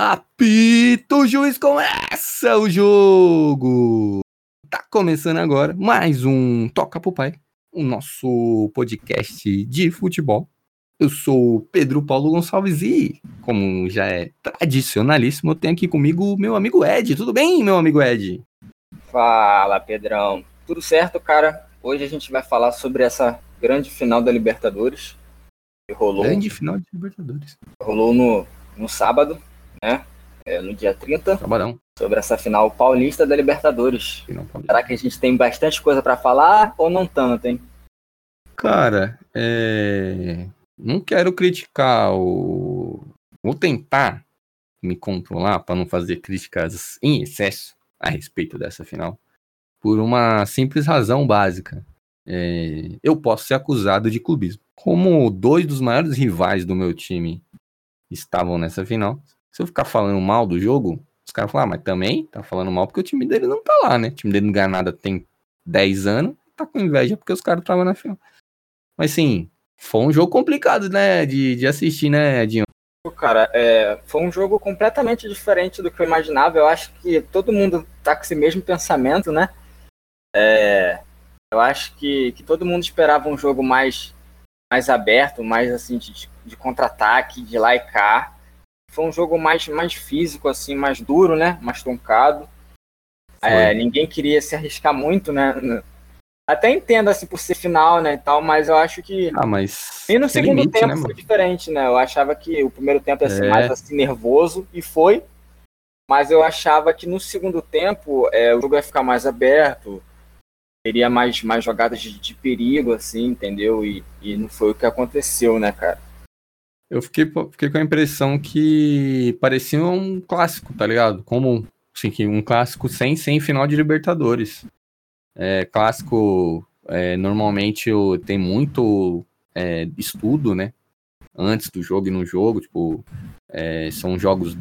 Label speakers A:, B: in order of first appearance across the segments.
A: Apita o juiz, começa o jogo! Tá começando agora mais um Toca pro Pai, o nosso podcast de futebol. Eu sou Pedro Paulo Gonçalves e, como já é tradicionalíssimo, eu tenho aqui comigo o meu amigo Ed. Tudo bem, meu amigo Ed?
B: Fala, Pedrão. Tudo certo, cara? Hoje a gente vai falar sobre essa grande final da Libertadores. Que rolou,
A: Grande final de Libertadores.
B: rolou no, no sábado, né? É, no dia 30,
A: Sabadão.
B: sobre essa final paulista da Libertadores.
A: Final paulista.
B: Será que a gente tem bastante coisa pra falar ou não tanto, hein?
A: Cara, é... não quero criticar o. Vou tentar me controlar para não fazer críticas em excesso a respeito dessa final, por uma simples razão básica. É, Eu posso ser acusado de clubismo. Como dois dos maiores rivais do meu time estavam nessa final, se eu ficar falando mal do jogo, os caras falam, ah, mas também tá falando mal porque o time dele não tá lá, né? O time dele não ganha nada tem 10 anos, tá com inveja porque os caras estavam na final. Mas sim, foi um jogo complicado, né, de, de assistir, né, Edinho?
B: Pô, Cara, é, foi um jogo completamente diferente do que eu imaginava. Eu acho que todo mundo tá com esse mesmo pensamento, né? É, eu acho que, que todo mundo esperava um jogo mais, mais aberto, mais assim, de, de contra-ataque, de lá e cá. Foi um jogo mais, mais físico, assim, mais duro, né? Mais truncado. É, ninguém queria se arriscar muito, né? Até entendo, assim, por ser final, né, e tal, mas eu acho que...
A: Ah, mas.
B: E no segundo
A: limite,
B: tempo
A: né,
B: foi diferente, né? Eu achava que o primeiro tempo ia ser
A: É.
B: mais assim, nervoso, e foi. Mas eu achava que no segundo tempo é, o jogo ia ficar mais aberto, teria mais, mais jogadas de, de perigo, assim, entendeu? E, e não foi o que aconteceu, né, cara?
A: Eu fiquei, fiquei com a impressão que parecia um clássico, tá ligado? Como assim, um clássico sem, sem final de Libertadores. É, clássico, é, normalmente tem muito é, estudo, né? Antes do jogo e no jogo, tipo, é, são jogos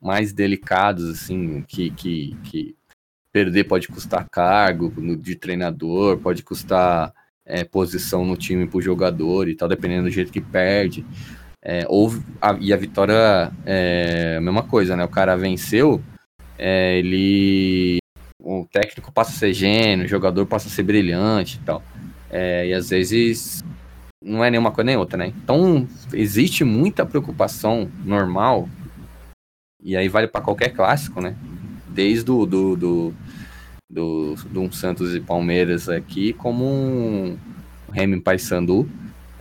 A: mais delicados, assim, que, que, que perder pode custar cargo de treinador, pode custar é, posição no time pro jogador e tal, dependendo do jeito que perde. É, houve a- e a vitória é a mesma coisa, né? O cara venceu, é, ele. O técnico passa a ser gênio, o jogador passa a ser brilhante e tal. É, e às vezes não é nenhuma coisa nem outra, né? Então existe muita preocupação normal, e aí vale para qualquer clássico, né? Desde o do, do, do, do um Santos e Palmeiras aqui, como um Remy Paysandu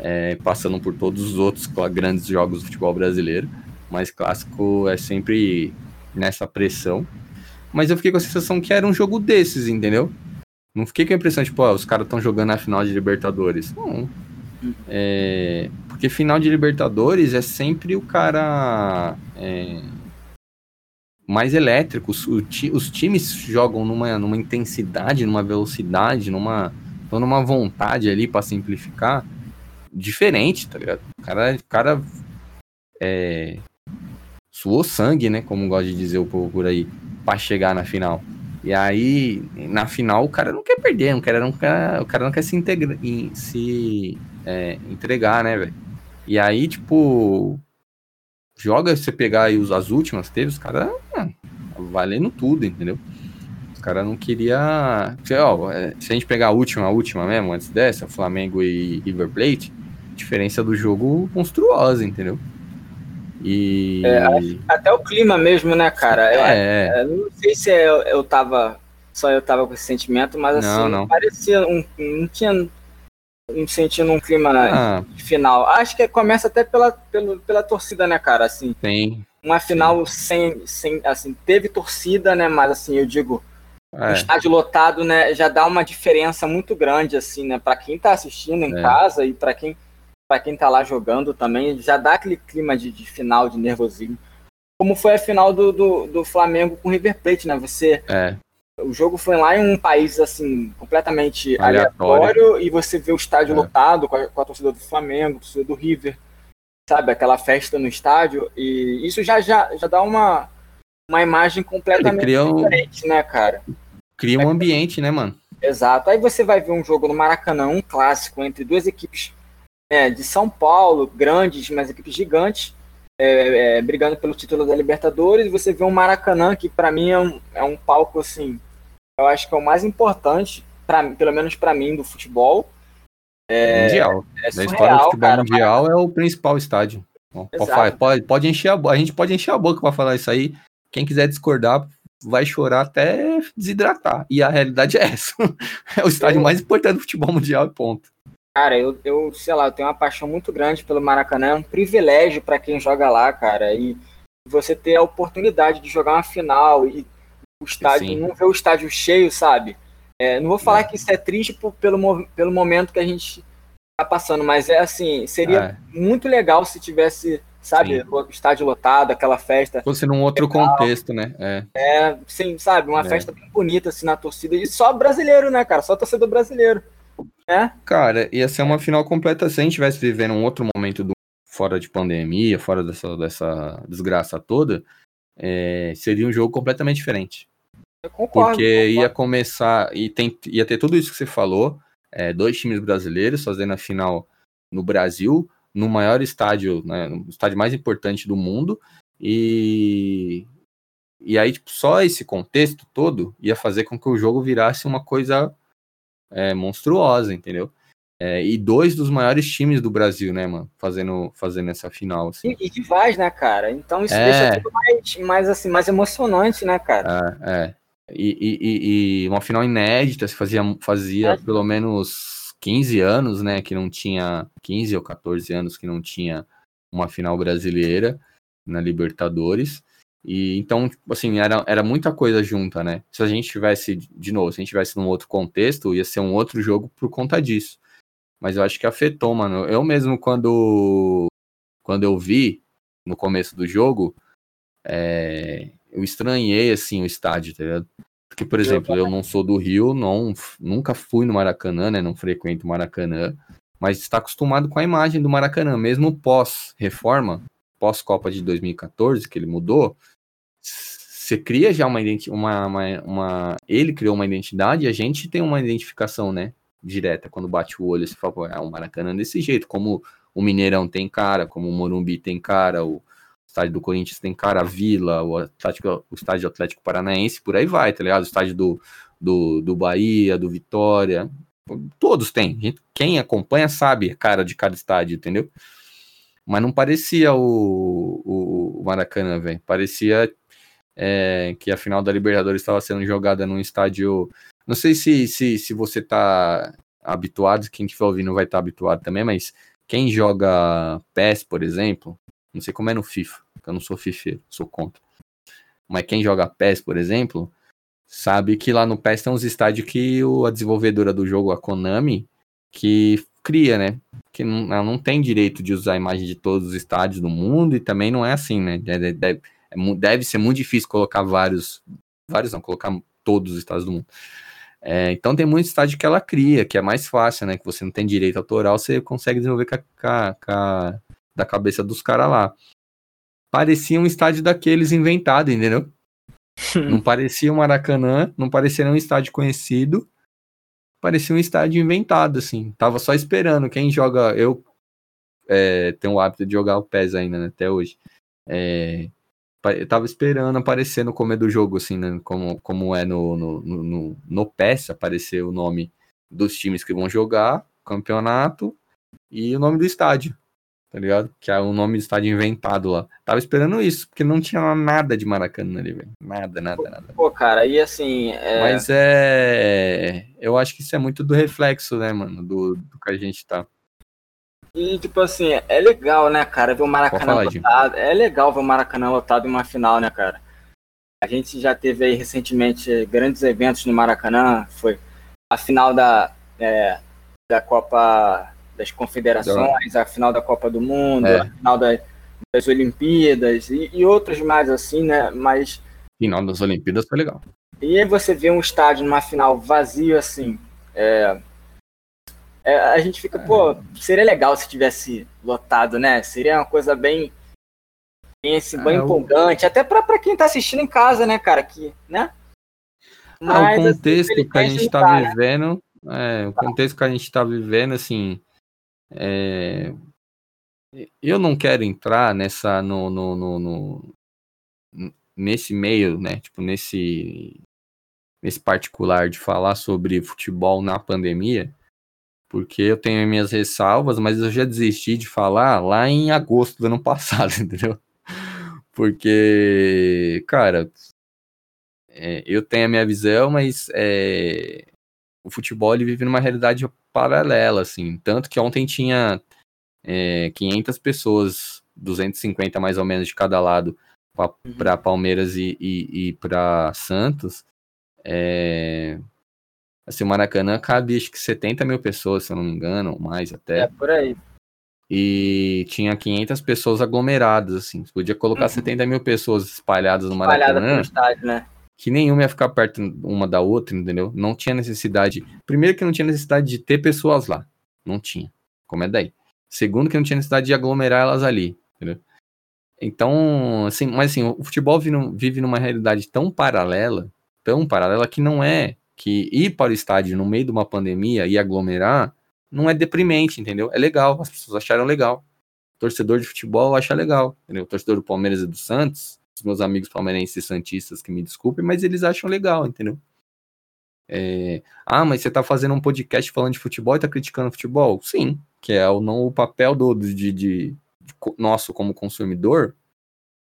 A: é, passando por todos os outros grandes jogos do futebol brasileiro, mas clássico é sempre nessa pressão. Mas eu fiquei com a sensação que era um jogo desses, entendeu? Não fiquei com a impressão, tipo, ó, os caras estão jogando a final de Libertadores. Não. É, porque final de Libertadores é sempre o cara é, mais elétrico. Os, os times jogam numa, numa intensidade, numa velocidade, numa, numa vontade ali para simplificar diferente, tá ligado? O cara, o cara é, suou sangue, né? Como gosta de dizer o povo por aí, pra chegar na final. E aí, na final, o cara não quer perder, não quer, não quer, o cara não quer se, integra, se é, entregar, né, velho? E aí, tipo, joga, você pegar aí os, as últimas, teve os caras valendo tudo, entendeu? Os caras não queria é, se a gente pegar a última, a última mesmo, antes dessa, Flamengo e River Plate, diferença do jogo monstruosa, entendeu? E.
B: É, Até o clima mesmo, né, cara?
A: É,
B: eu não sei se eu, eu tava. Só eu tava com esse sentimento, mas assim,
A: Não, não.
B: parecia um. Não tinha. um- sentindo um clima
A: ah,
B: final. Acho que começa até pela, pelo, pela torcida, né, cara? Assim,
A: tem.
B: uma final sem, sem. Assim, teve torcida, né? Mas assim, eu digo, o
A: É,
B: estádio lotado, né, já dá uma diferença muito grande, assim, né? Pra quem tá assistindo em
A: É.
B: casa e pra quem, pra quem tá lá jogando também, já dá aquele clima de, de final, de nervosismo. Como foi a final do, do, do Flamengo com o River Plate, né? Você
A: é,
B: o jogo foi lá em um país assim completamente
A: Aleatório.
B: aleatório, e você vê o estádio
A: É.
B: lotado com a, com a torcida do Flamengo, a torcida do River, sabe aquela festa no estádio e isso já já, já dá uma uma imagem completamente
A: um-
B: diferente, né, cara?
A: cria um ambiente, né, mano?
B: Exato. Aí você vai ver um jogo no Maracanã, um clássico entre duas equipes né, de São Paulo, grandes, mas equipes gigantes. é, é, brigando pelo título da Libertadores, e você vê um Maracanã que para mim é um, é um palco assim, eu acho que é o mais importante, pra, pelo menos para mim, do futebol.
A: É, mundial. É da história do futebol cara, mundial Maracanã. é o principal estádio. Pode, pode, pode encher a, a gente pode encher a boca para falar isso aí. Quem quiser discordar, vai chorar até desidratar. E a realidade é essa. É o estádio eu... mais importante do futebol mundial, ponto.
B: Cara, eu, eu, sei lá, eu tenho uma paixão muito grande pelo Maracanã. É um privilégio para quem joga lá, cara. E você ter a oportunidade de jogar uma final e o estádio, Sim. não ver o estádio cheio, sabe? É, não vou falar é. que isso é triste por, pelo, pelo momento que a gente tá passando, mas é assim, seria é. muito legal se tivesse sabe? Sim. O estádio lotado, aquela festa.
A: Fosse num outro legal. contexto, né?
B: É. é, sim, sabe? Uma é. festa bem bonita, assim, na torcida. E só brasileiro, né, cara? Só torcedor brasileiro. É?
A: Cara, ia ser uma final completa se a gente estivesse vivendo um outro momento do, fora de pandemia, fora dessa, dessa desgraça toda. É, seria um jogo completamente diferente. Eu concordo. Porque concordo. ia começar, e tem, ia ter tudo isso que você falou. É, dois times brasileiros fazendo a final no Brasil, no maior estádio, né, no estádio mais importante do mundo, e, e aí tipo, só esse contexto todo ia fazer com que o jogo virasse uma coisa é, monstruosa, entendeu? É, e dois dos maiores times do Brasil, né, mano, fazendo, fazendo essa final. Assim.
B: E, e rivais, né, cara? Então isso é... deixa tudo mais, mais, assim, mais emocionante, né, cara?
A: É, é. E, e, e, uma final inédita, se fazia, fazia é. pelo menos 15 anos, né, que não tinha 15 ou 14 anos que não tinha uma final brasileira na Libertadores. E então, tipo assim, era, era muita coisa junta, né? Se a gente tivesse, de novo, se a gente tivesse num outro contexto, ia ser um outro jogo por conta disso. Mas eu acho que afetou, mano. Eu mesmo, quando, quando eu vi no começo do jogo, é, eu estranhei, assim, o estádio, tá ligado? Porque, por exemplo, eu não sou do Rio, não, nunca fui no Maracanã, né? Não frequento o Maracanã, mas está acostumado com a imagem do Maracanã, mesmo pós-reforma, pós-Copa de 2014, que ele mudou. Você cria já uma uma, uma, uma, Ele criou uma identidade e a gente tem uma identificação, né? Direta. Quando bate o olho, você fala, é o Maracanã desse jeito, como o Mineirão tem cara, como o Morumbi tem cara, o, estádio do Corinthians tem cara, a Vila, o, Atlético, o estádio Atlético Paranaense, por aí vai, tá ligado? O estádio do, do, do Bahia, do Vitória, todos têm. Quem acompanha sabe a cara de cada estádio, entendeu? Mas não parecia o, o, o Maracanã, velho. Parecia é, que a final da Libertadores estava sendo jogada num estádio. Não sei se, se, se você tá habituado, quem estiver ouvindo vai estar tá habituado também, mas quem joga PES, por exemplo, não sei como é no FIFA, eu não sou FIFA, sou contra. Mas quem joga PES, por exemplo, sabe que lá no PES tem uns estádios que o, a desenvolvedora do jogo, a Konami, que cria, né? Que não, ela não tem direito de usar a imagem de todos os estádios do mundo e também não é assim, né? Deve, deve, é deve ser muito difícil colocar vários, vários não, colocar todos os estádios do mundo. É, então tem muito estádio que ela cria, que é mais fácil, né? Que você não tem direito autoral, você consegue desenvolver com a, com a, da cabeça dos caras lá. Parecia um estádio daqueles inventado, entendeu? não parecia um Maracanã, não parecia um estádio conhecido, parecia um estádio inventado, assim. Tava só esperando. Quem joga. Eu é, tenho o hábito de jogar o PES ainda, né, até hoje. É, eu tava esperando aparecer no começo do jogo, assim, né? Como, como é no, no, no, no PES, aparecer o nome dos times que vão jogar, campeonato e o nome do estádio tá ligado? Que é o nome do estádio inventado lá. Tava esperando isso, porque não tinha nada de Maracanã ali, velho. Nada, nada, nada.
B: Pô, cara, e assim.
A: É... Mas é. Eu acho que isso é muito do reflexo, né, mano, do, do que a gente tá.
B: E, tipo assim, é legal, né, cara, ver o Maracanã falar, lotado. É legal ver o Maracanã lotado em uma final, né, cara? A gente já teve aí recentemente grandes eventos no Maracanã. Foi a final da, é, da Copa das Confederações, a final da Copa do Mundo, é. a final da, das Olimpíadas e, e outros mais assim, né? Mas.
A: Final das Olimpíadas foi legal.
B: E aí você vê um estádio numa final vazio assim. É, é, a gente fica, pô, seria legal se tivesse lotado, né? Seria uma coisa bem, bem, assim, bem é, empolgante, até para quem tá assistindo em casa, né, cara? Que, né?
A: Mas, o assim, contexto assim, que a gente tá né? vivendo, é, o contexto que a gente tá vivendo, assim, é, eu não quero entrar nessa no, no, no, no, nesse meio, né? Tipo, nesse nesse particular de falar sobre futebol na pandemia, porque eu tenho minhas ressalvas, mas eu já desisti de falar lá em agosto do ano passado, entendeu? Porque, cara, é, eu tenho a minha visão, mas é, o futebol ele vive numa realidade paralela, assim. Tanto que ontem tinha é, 500 pessoas, 250 mais ou menos de cada lado, para uhum. Palmeiras e, e, e para Santos. É, assim, o Maracanã cabe acho que 70 mil pessoas, se eu não me engano, ou mais até.
B: É, por aí.
A: E tinha 500 pessoas aglomeradas, assim. Você podia colocar uhum. 70 mil pessoas espalhadas no Maracanã. Espalhada pelo estádio, né? Que nenhuma ia ficar perto uma da outra, entendeu? Não tinha necessidade. Primeiro que não tinha necessidade de ter pessoas lá. Não tinha. Como é daí? Segundo que não tinha necessidade de aglomerar elas ali, entendeu? Então, assim, mas assim, o futebol vive numa realidade tão paralela, tão paralela que não é que ir para o estádio no meio de uma pandemia e aglomerar não é deprimente, entendeu? É legal, as pessoas acharam legal. Torcedor de futebol acha legal, entendeu? Torcedor do Palmeiras e do Santos os meus amigos palmeirenses santistas que me desculpem, mas eles acham legal, entendeu? É, ah, mas você tá fazendo um podcast falando de futebol e tá criticando futebol? Sim, que é o, não o papel do, de, de, de nosso como consumidor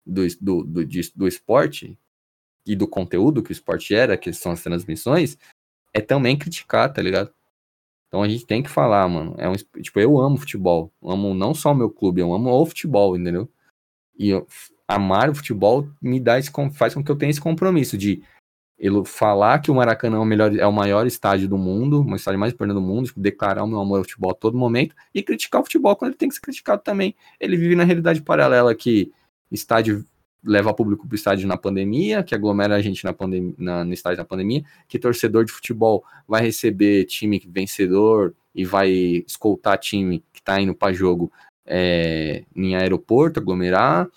A: do, do, do, de, do esporte e do conteúdo que o esporte era, que são as transmissões, é também criticar, tá ligado? Então a gente tem que falar, mano. É um, tipo, eu amo futebol. Eu amo não só o meu clube, eu amo o futebol, entendeu? E eu, amar o futebol me dá esse, faz com que eu tenha esse compromisso de ele falar que o Maracanã é o, melhor, é o maior estádio do mundo, o estádio mais importante do mundo, tipo, declarar o meu amor ao futebol a todo momento e criticar o futebol quando ele tem que ser criticado também. Ele vive na realidade paralela que estádio leva público para o estádio na pandemia, que aglomera a gente na pandemia, na, no estádio na pandemia, que torcedor de futebol vai receber time vencedor e vai escoltar time que está indo para jogo é, em aeroporto, aglomerar,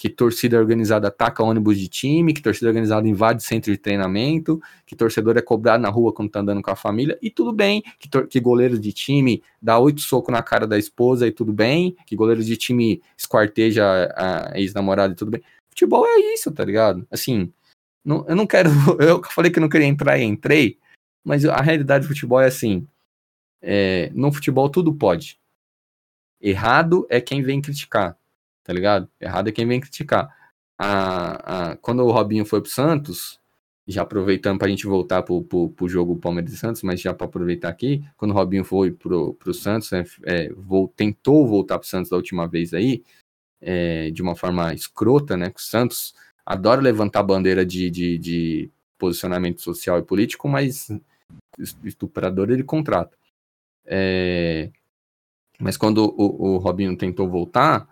A: que torcida organizada ataca ônibus de time, que torcida organizada invade centro de treinamento, que torcedor é cobrado na rua quando tá andando com a família, e tudo bem, que, que goleiro de time dá oito socos na cara da esposa e tudo bem, que goleiro de time esquarteja a ex-namorada e tudo bem. Futebol é isso, tá ligado? Assim, não, eu não quero. Eu falei que não queria entrar e entrei, mas a realidade do futebol é assim: é, no futebol tudo pode. Errado é quem vem criticar tá ligado? Errado é quem vem criticar. A, a, quando o Robinho foi pro Santos, já aproveitando pra gente voltar pro, pro, pro jogo Palmeiras e Santos, mas já para aproveitar aqui, quando o Robinho foi pro, pro Santos, é, é, vou, tentou voltar pro Santos da última vez aí, é, de uma forma escrota, né? Que o Santos adora levantar bandeira de, de, de posicionamento social e político, mas estuprador ele contrata. É, mas quando o, o Robinho tentou voltar,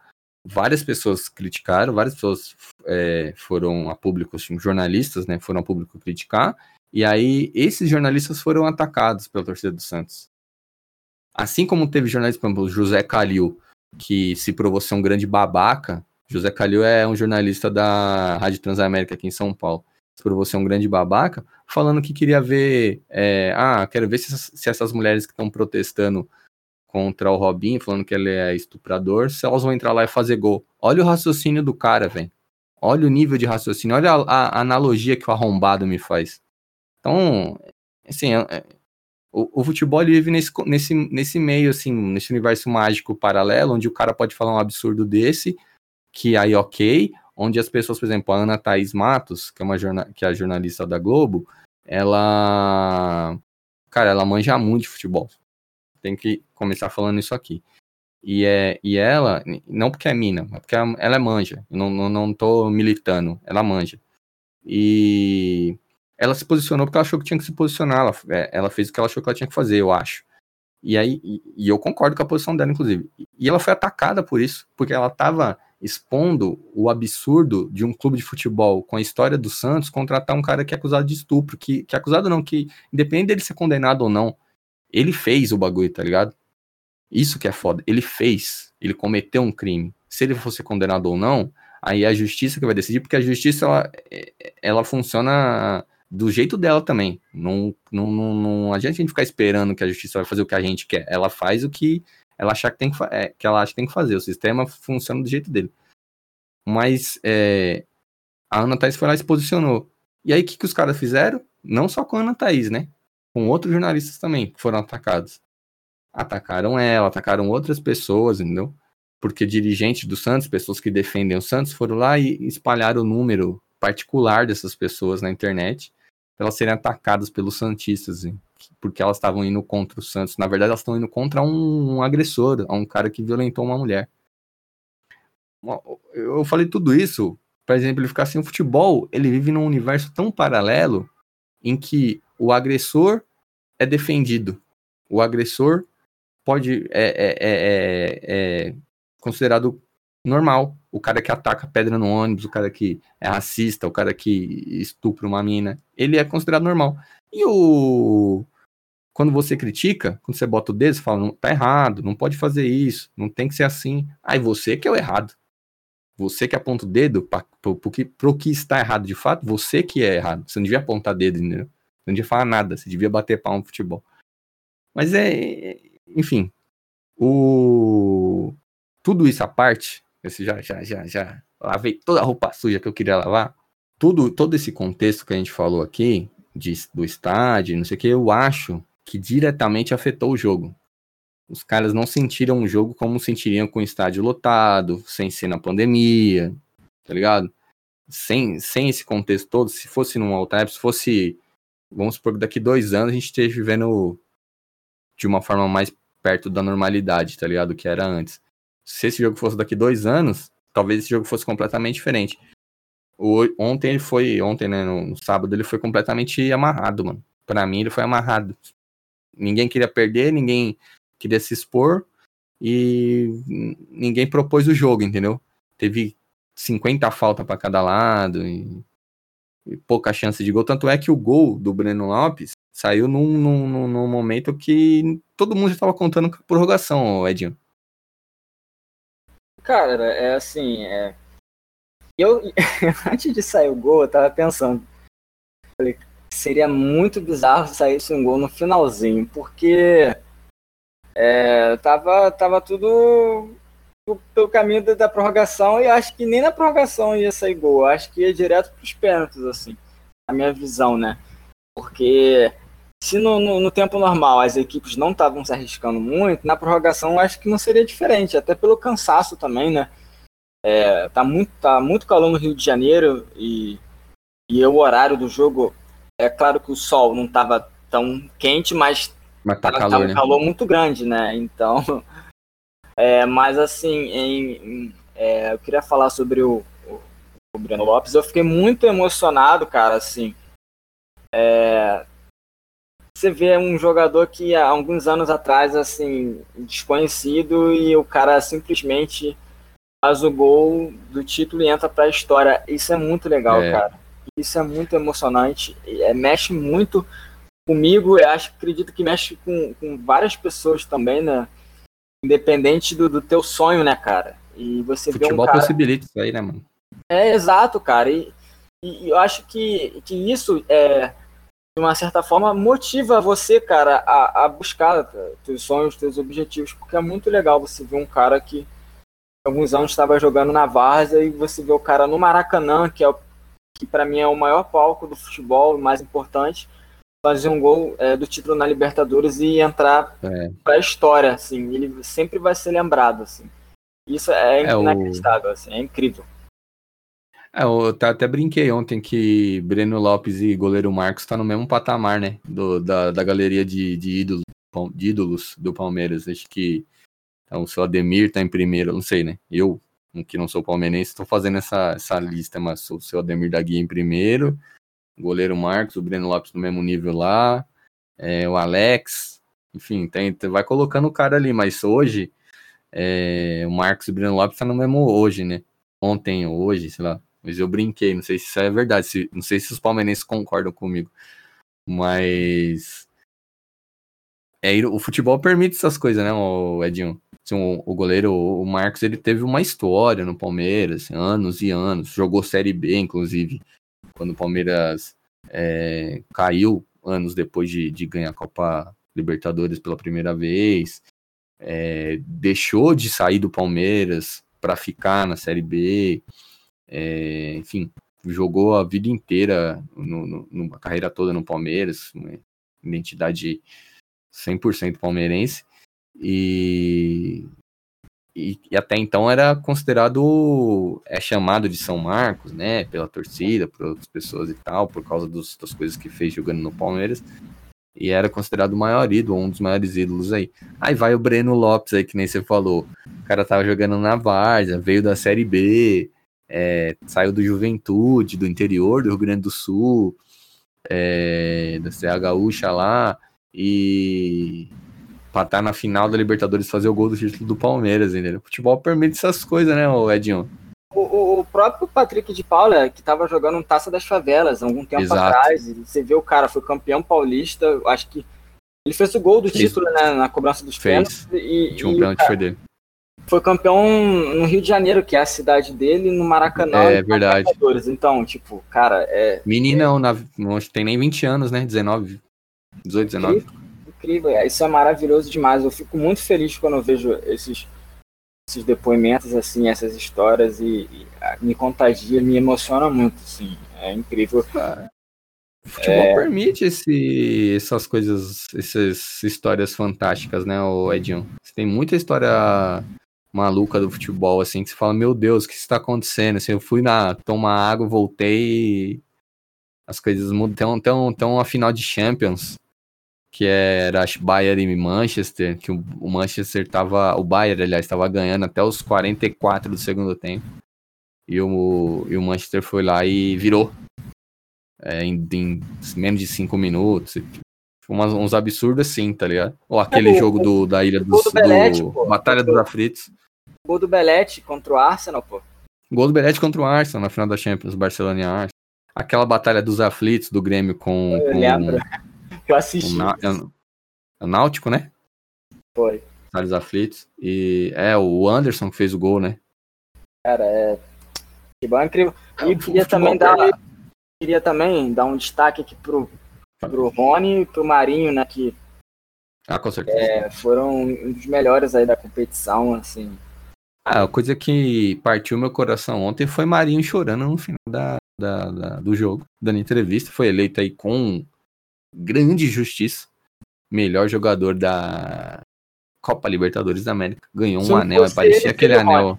A: várias pessoas criticaram, várias pessoas é, foram a público, assim, jornalistas, né, foram a público criticar, e aí esses jornalistas foram atacados pela torcida do Santos. Assim como teve jornalista, por exemplo, José Calil, que se provou ser um grande babaca, José Calil é um jornalista da Rádio Transamérica aqui em São Paulo, se provou ser um grande babaca, falando que queria ver, é, ah, quero ver se se essas mulheres que estão protestando contra o Robinho, falando que ele é estuprador, se elas vão entrar lá e fazer gol. Olha o raciocínio do cara, velho. Olha o nível de raciocínio, olha a, a, analogia que o arrombado me faz. Então, assim, é, é, o, o, futebol vive nesse, nesse, nesse meio, assim, nesse universo mágico paralelo, onde o cara pode falar um absurdo desse, que aí ok, onde as pessoas, por exemplo, a Ana Thaís Matos, que é, uma jorna, que é a jornalista da Globo, ela. Cara, ela manja muito de futebol tem que começar falando isso aqui. E, é, e ela, não porque é mina, mas porque ela, é manja. Eu não, não, não tô militando, ela manja. E ela se posicionou porque ela achou que tinha que se posicionar. Ela, é, ela fez o que ela achou que ela tinha que fazer, eu acho. E aí, e, e eu concordo com a posição dela, inclusive. E ela foi atacada por isso, porque ela estava expondo o absurdo de um clube de futebol com a história do Santos contratar um cara que é acusado de estupro, que, que é acusado não, que independente dele ser condenado ou não, ele fez o bagulho, tá ligado? Isso que é foda. Ele fez. Ele cometeu um crime. Se ele fosse condenado ou não, aí é a justiça que vai decidir, porque a justiça ela, ela funciona do jeito dela também. Não, não, não, não adianta a gente ficar esperando que a justiça vai fazer o que a gente quer. Ela faz o que ela achar que tem que, é, que ela acha que tem que fazer. O sistema funciona do jeito dele. Mas é, a Ana Thaís foi lá e se posicionou. E aí, o que, que os caras fizeram? Não só com a Ana Thaís, né? Com outros jornalistas também que foram atacados. Atacaram ela, atacaram outras pessoas, entendeu? Porque dirigentes do Santos, pessoas que defendem o Santos, foram lá e espalharam o número particular dessas pessoas na internet para elas serem atacadas pelos Santistas, porque elas estavam indo contra o Santos. Na verdade, elas estão indo contra um, um agressor, um cara que violentou uma mulher. Eu falei tudo isso para exemplificar assim, o futebol ele vive num universo tão paralelo em que o agressor é defendido, o agressor pode é, é, é, é, considerado normal. O cara que ataca pedra no ônibus, o cara que é racista, o cara que estupra uma mina, ele é considerado normal. E o quando você critica, quando você bota o dedo, você fala, não, tá errado, não pode fazer isso, não tem que ser assim. Aí você que é o errado. Você que aponta o dedo para o que, que está errado de fato, você que é errado. Você não devia apontar dedo, entendeu? Não devia falar nada, você devia bater pau no futebol. Mas é, enfim, o tudo isso à parte, esse já já já já lavei toda a roupa suja que eu queria lavar. Tudo todo esse contexto que a gente falou aqui de, do estádio, não sei o que, eu acho que diretamente afetou o jogo. Os caras não sentiram o jogo como sentiriam com o estádio lotado, sem ser na pandemia, tá ligado? Sem, sem esse contexto todo, se fosse num altar, se fosse, vamos supor que daqui dois anos a gente esteja vivendo de uma forma mais perto da normalidade, tá ligado? Que era antes. Se esse jogo fosse daqui dois anos, talvez esse jogo fosse completamente diferente. O, ontem ele foi, ontem, né, no, no sábado, ele foi completamente amarrado, mano. Pra mim, ele foi amarrado. Ninguém queria perder, ninguém queria se expor e ninguém propôs o jogo, entendeu? Teve 50 falta para cada lado e, pouca chance de gol. Tanto é que o gol do Breno Lopes saiu num, num, num momento que todo mundo já estava contando com a prorrogação, Edinho.
B: Cara, é assim, é... eu antes de sair o gol, eu tava pensando, falei, seria muito bizarro saísse um gol no finalzinho, porque é, tava, tava tudo pelo caminho da, da, prorrogação e acho que nem na prorrogação ia sair gol, acho que ia direto para os pênaltis, assim, a minha visão, né? Porque se no, no, no tempo normal as equipes não estavam se arriscando muito, na prorrogação acho que não seria diferente, até pelo cansaço também, né? É, tá, muito, tá muito calor no Rio de Janeiro e, e o horário do jogo é claro que o sol não estava tão quente, mas,
A: mas tá calor,
B: um
A: né?
B: calor muito grande, né? Então, é, mas assim, em, em, é, eu queria falar sobre o, o, o, Breno Lopes. Eu fiquei muito emocionado, cara, assim. É, você vê um jogador que há alguns anos atrás, assim, desconhecido e o cara simplesmente faz o gol do título e entra para a história. Isso é muito legal, é. cara. Isso é muito emocionante, é, mexe muito comigo, eu acho, acredito que mexe com, com várias pessoas também, né? Independente do, do teu sonho, né, cara? E você
A: Futebol
B: vê um cara...
A: possibilita isso aí, né, mano?
B: É, exato, cara. E, e eu acho que, que isso, é, de uma certa forma, motiva você, cara, a, a buscar teus sonhos, teus objetivos, porque é muito legal você ver um cara que alguns anos estava jogando na Várzea e você vê o cara no Maracanã, que é o que para mim é o maior palco do futebol, o mais importante, fazer um gol é, do título na Libertadores e entrar é. para a história, assim, ele sempre vai ser lembrado, assim. Isso é, é inacreditável, o... assim, é incrível.
A: É, eu até brinquei ontem que Breno Lopes e goleiro Marcos tá no mesmo patamar, né? Do, da, da galeria de, de, ídolos, de ídolos do Palmeiras. Acho que então, o seu Ademir tá em primeiro, não sei, né? Eu que não sou palmeirense, estou fazendo essa, essa lista, mas o seu Ademir da Guia em primeiro, goleiro Marcos, o Breno Lopes no mesmo nível lá, é, o Alex, enfim, tem, vai colocando o cara ali, mas hoje é, o Marcos e o Breno Lopes tá no mesmo hoje, né? Ontem, hoje, sei lá. Mas eu brinquei, não sei se isso é verdade, se, não sei se os palmeirenses concordam comigo. Mas. É, o futebol permite essas coisas, né, Edinho? Assim, o, o, goleiro, o Marcos, ele teve uma história no Palmeiras, anos e anos. Jogou Série B, inclusive, quando o Palmeiras é, caiu anos depois de, de ganhar a Copa Libertadores pela primeira vez. é, deixou de sair do Palmeiras para ficar na Série B, é, enfim, jogou a vida inteira, no, no, no, a carreira toda no Palmeiras, uma identidade 100% palmeirense, e, e, e, até então era considerado, é chamado de São Marcos, né, pela torcida, por outras pessoas e tal, por causa dos, das coisas que fez jogando no Palmeiras, e era considerado o maior ídolo, um dos maiores ídolos aí. Aí vai o Breno Lopes aí, que nem você falou. O cara tava jogando na Várzea, veio da Série B, é, saiu do Juventude, do interior do Rio Grande do Sul, é, da CH Gaúcha lá, e pra estar tá na final da Libertadores fazer o gol do título do Palmeiras, entendeu? O futebol permite essas coisas, né, Edinho?
B: O, o, próprio Patrick de Paula, que estava jogando um Taça das Favelas algum tempo Exato. atrás, você vê o cara, foi campeão paulista, acho que ele fez o gol do fez. título né, na cobrança dos pênaltis.
A: E, Tinha um pênalti foi dele.
B: Foi campeão no Rio de Janeiro, que é a cidade dele, no Maracanã.
A: É verdade.
B: Então, tipo, cara, é.
A: Meninão, é... não tem nem 20 anos, né? 19, 18, 19.
B: Incrível, é, isso é maravilhoso demais. Eu fico muito feliz quando eu vejo esses esses depoimentos, assim, essas histórias e, e me contagia, me emociona muito, assim, é incrível.
A: o futebol é... permite esse, essas coisas, essas histórias fantásticas, né, o Edinho? Você tem muita história maluca do futebol, assim, que você fala, meu Deus, o que está acontecendo? Assim, eu fui na tomar água, voltei e as coisas mudam. Então, então, então a final de Champions que era Bayern e Manchester, que o Manchester estava, o Bayern, aliás, estava ganhando até os 44 do segundo tempo. E o, e o Manchester foi lá e virou. É, em, em, menos de 5 minutos. Umas, uns absurdos assim, tá ligado? Ou aquele é, jogo do, da Ilha dos, do, Belete, do Batalha dos Aflitos.
B: Gol do Belete contra o Arsenal, pô.
A: Gol do Belete contra o Arsenal na final da Champions, Barcelona e Arsenal. Aquela batalha dos aflitos do Grêmio com, com.
B: Eu assisti.
A: O, é, é o Náutico, né?
B: Foi.
A: Salles Aflitos. E é o Anderson que fez o gol, né?
B: Cara, é. Que bom, é incrível. E queria também dar. Queria também dar um destaque aqui pro, pro Rony e pro Marinho, né? Que
A: ah, com certeza.
B: É, foram um dos melhores aí da competição, assim.
A: Ah, a coisa que partiu meu coração ontem foi Marinho chorando no final da, da, da, do jogo, dando entrevista. Foi eleito aí com grande justiça, melhor jogador da Copa Libertadores da América. Ganhou um anel, parecia aquele anel.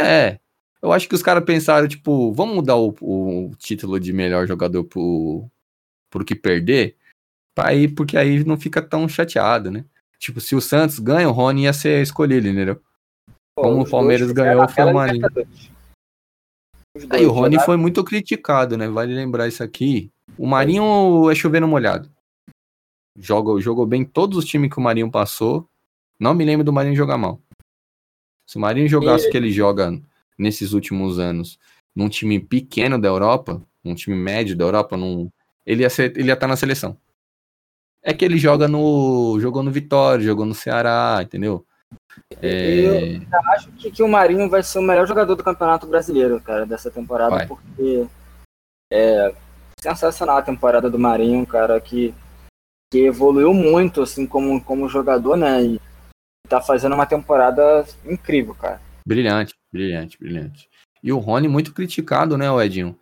A: É, eu acho que os caras pensaram, tipo, vamos mudar o, o, título de melhor jogador pro, pro que perder, pra ir, porque aí não fica tão chateado, né? Tipo, se o Santos ganha, o Rony ia ser escolhido, entendeu? Pô, Como o Palmeiras ganhou, foi o Marinho. Aí o Rony foi muito criticado, né? Vale lembrar isso aqui. O Marinho é chovendo molhado. Joga, jogou bem todos os times que o Marinho passou. Não me lembro do Marinho jogar mal. Se o Marinho jogasse o que ele joga nesses últimos anos num time pequeno da Europa, um time médio da Europa, num, ele ia ser, ele ia estar tá na seleção. É que ele joga no jogou no Vitória, jogou no Ceará, entendeu?
B: É... Eu acho que, que, o Marinho vai ser o melhor jogador do Campeonato Brasileiro, cara, dessa temporada, vai. porque é, sensacional a temporada do Marinho, um cara que, que evoluiu muito, assim, como, como jogador, né? E tá fazendo uma temporada incrível, cara.
A: Brilhante, brilhante, brilhante. E o Rony muito criticado, né, Edinho?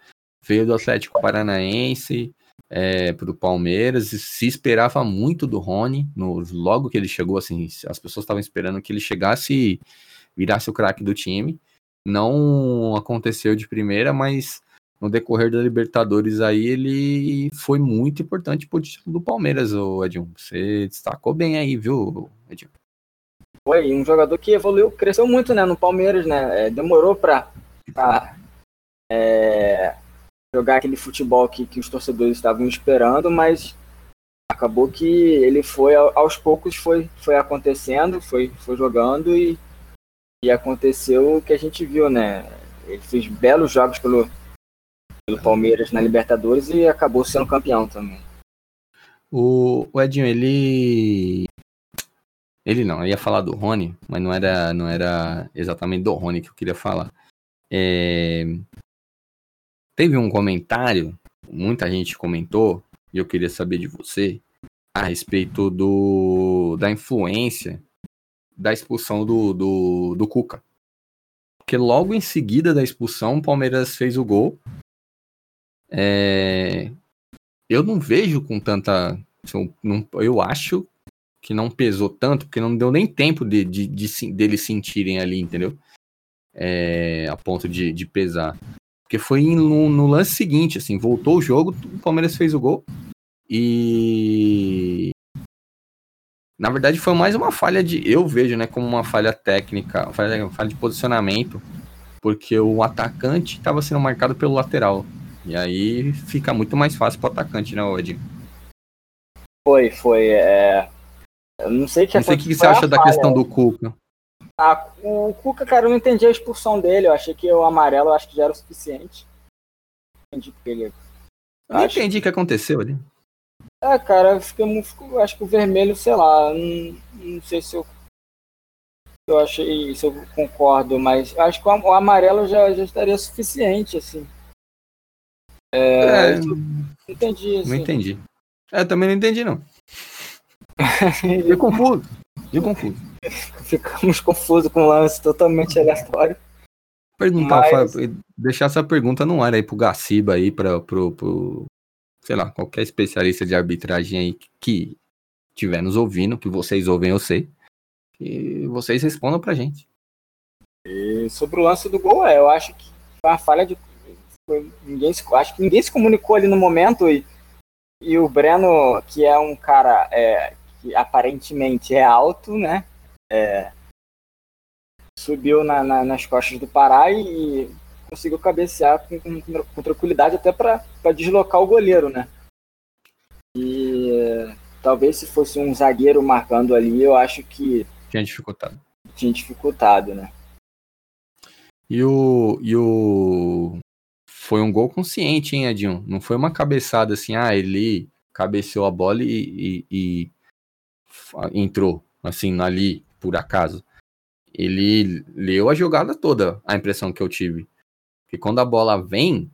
A: Veio do Atlético Paranaense é, pro Palmeiras e se esperava muito do Rony. No, logo que ele chegou, assim, as pessoas estavam esperando que ele chegasse e virasse o craque do time. Não aconteceu de primeira, mas no decorrer da Libertadores aí, ele foi muito importante pro título do Palmeiras, o Edinho. Você destacou bem aí, viu, Edinho?
B: Foi um jogador que evoluiu, cresceu muito, né, no Palmeiras, né? É, demorou pra é, jogar aquele futebol que, que os torcedores estavam esperando, mas acabou que ele foi aos poucos foi foi acontecendo, foi foi jogando e e aconteceu o que a gente viu, né? Ele fez belos jogos pelo pelo Palmeiras na Libertadores e acabou sendo campeão também.
A: O, o Edinho, ele. Ele não, eu ia falar do Rony, mas não era, não era exatamente do Rony que eu queria falar. É... Teve um comentário, muita gente comentou, e eu queria saber de você, a respeito do, da influência da expulsão do, do, do Cuca. Porque logo em seguida da expulsão, o Palmeiras fez o gol. É... Eu não vejo com tanta. Eu, acho que não pesou tanto, porque não deu nem tempo de, de, de deles sentirem ali, entendeu? É, a ponto de, de pesar. Porque foi no, no, lance seguinte, assim, voltou o jogo, o Palmeiras fez o gol. E. Na verdade, foi mais uma falha de. Eu vejo, né, como uma falha técnica, falha, falha de posicionamento, porque o atacante estava sendo marcado pelo lateral. E aí fica muito mais fácil para o atacante, né, Ed?
B: Foi, foi. É... Eu não sei o que
A: Não sei o que você acha da questão do Cuca.
B: Ah, o Cuca, cara, eu não entendi a expulsão dele. Eu achei que o amarelo acho que já era o suficiente.
A: Entendi porque ele. Eu acho... entendi o que aconteceu ali.
B: É, cara, eu fiquei, eu acho que o vermelho, sei lá, não, não sei se eu, eu achei, se eu concordo, mas acho que o amarelo já, já estaria suficiente, assim.
A: É, é não entendi. Assim. Não entendi. É, também não entendi, não. Fiquei confuso. Fiquei confuso.
B: Ficamos confusos com um lance totalmente aleatório.
A: Perguntar, Mas... deixar essa pergunta no ar aí pro Gaciba aí, pra, pro, pro, sei lá, qualquer especialista de arbitragem aí que estiver nos ouvindo, que vocês ouvem, eu sei. E vocês respondam pra gente.
B: E sobre o lance do gol, é, eu acho que foi uma falha de. Ninguém se, acho que ninguém se comunicou ali no momento e, e o Breno, que é um cara é, que aparentemente é alto, né? É, subiu na, na, nas costas do Pará e conseguiu cabecear com, com, com tranquilidade até para deslocar o goleiro, né? E talvez se fosse um zagueiro marcando ali, eu acho que.
A: Tinha dificultado.
B: Tinha dificultado, né?
A: E o. E o. Foi um gol consciente, hein, Edinho? Não foi uma cabeçada assim, ah, ele cabeceou a bola e, e, e entrou, assim, ali, por acaso. Ele leu a jogada toda, a impressão que eu tive. Porque quando a bola vem,